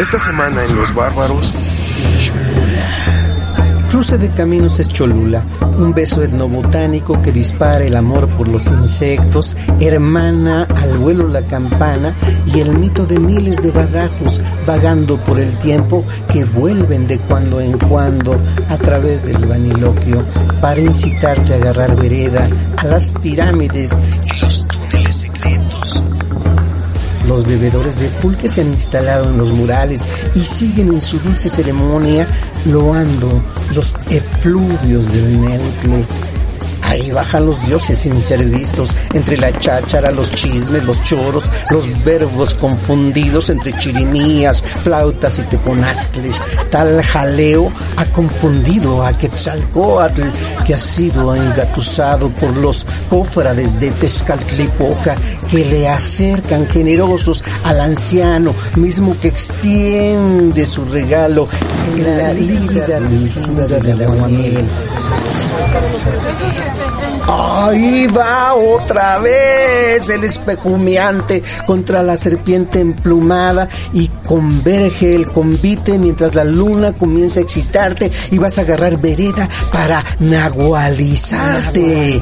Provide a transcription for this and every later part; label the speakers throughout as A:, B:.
A: Esta semana en Los Bárbaros.
B: Cruce de Caminos es Cholula, un beso etnobotánico que dispara el amor por los insectos, hermana al vuelo la campana y el mito de miles de badajos vagando por el tiempo que vuelven de cuando en cuando a través del vaniloquio para incitarte a agarrar vereda a las pirámides y los túneles secretos. Los bebedores de pulque se han instalado en los murales y siguen en su dulce ceremonia loando los efluvios del Neutle. Ahí bajan los dioses sin ser vistos, entre la cháchara, los chismes, los choros, los verbos confundidos entre chirimías, flautas y teponazles. Tal jaleo ha confundido a Quetzalcoatl, que ha sido engatusado por los cofrades de Tezcatlipoca, que le acercan generosos al anciano, mismo que extiende su regalo en la líquida dulzura de la miel. Ahí va otra vez el espejumeante contra la serpiente emplumada y converge el convite mientras la luna comienza a excitarte y vas a agarrar vereda para nahualizarte.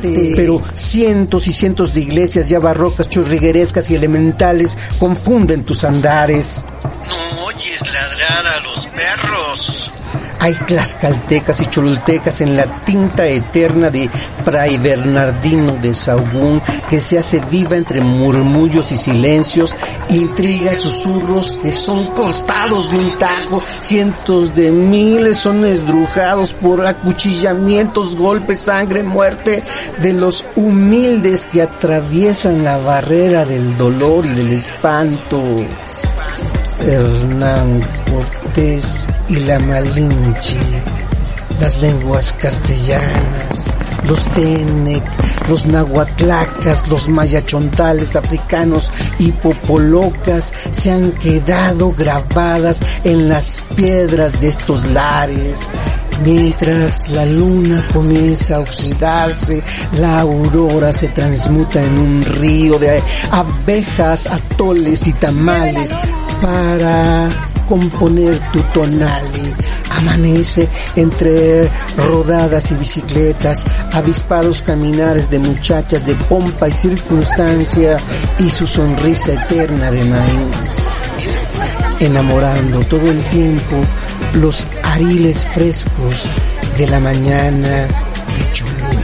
B: Pero cientos y cientos de iglesias ya barrocas, churriguerescas y elementales confunden tus andares.
C: No oyes ladrar a los perros.
B: Hay tlaxcaltecas y cholultecas en la tinta eterna de Fray Bernardino de Sahagún que se hace viva entre murmullos y silencios, intrigas, susurros que son cortados de un tajo, cientos de miles son esdrujados por acuchillamientos, golpes, sangre, muerte de los humildes que atraviesan la barrera del dolor y del espanto. Hernán Cortés y la Malinche, las lenguas castellanas, los Tenec, los nahuatlacas, los mayachontales africanos y popolocas se han quedado grabadas en las piedras de estos lares. Mientras la luna comienza a oxidarse, la aurora se transmuta en un río de abejas, atoles y tamales para componer tu tonali. Amanece entre rodadas y bicicletas, avispados caminares de muchachas de pompa y circunstancia y su sonrisa eterna de maíz. Enamorando todo el tiempo los ariles frescos de la mañana de Chulú.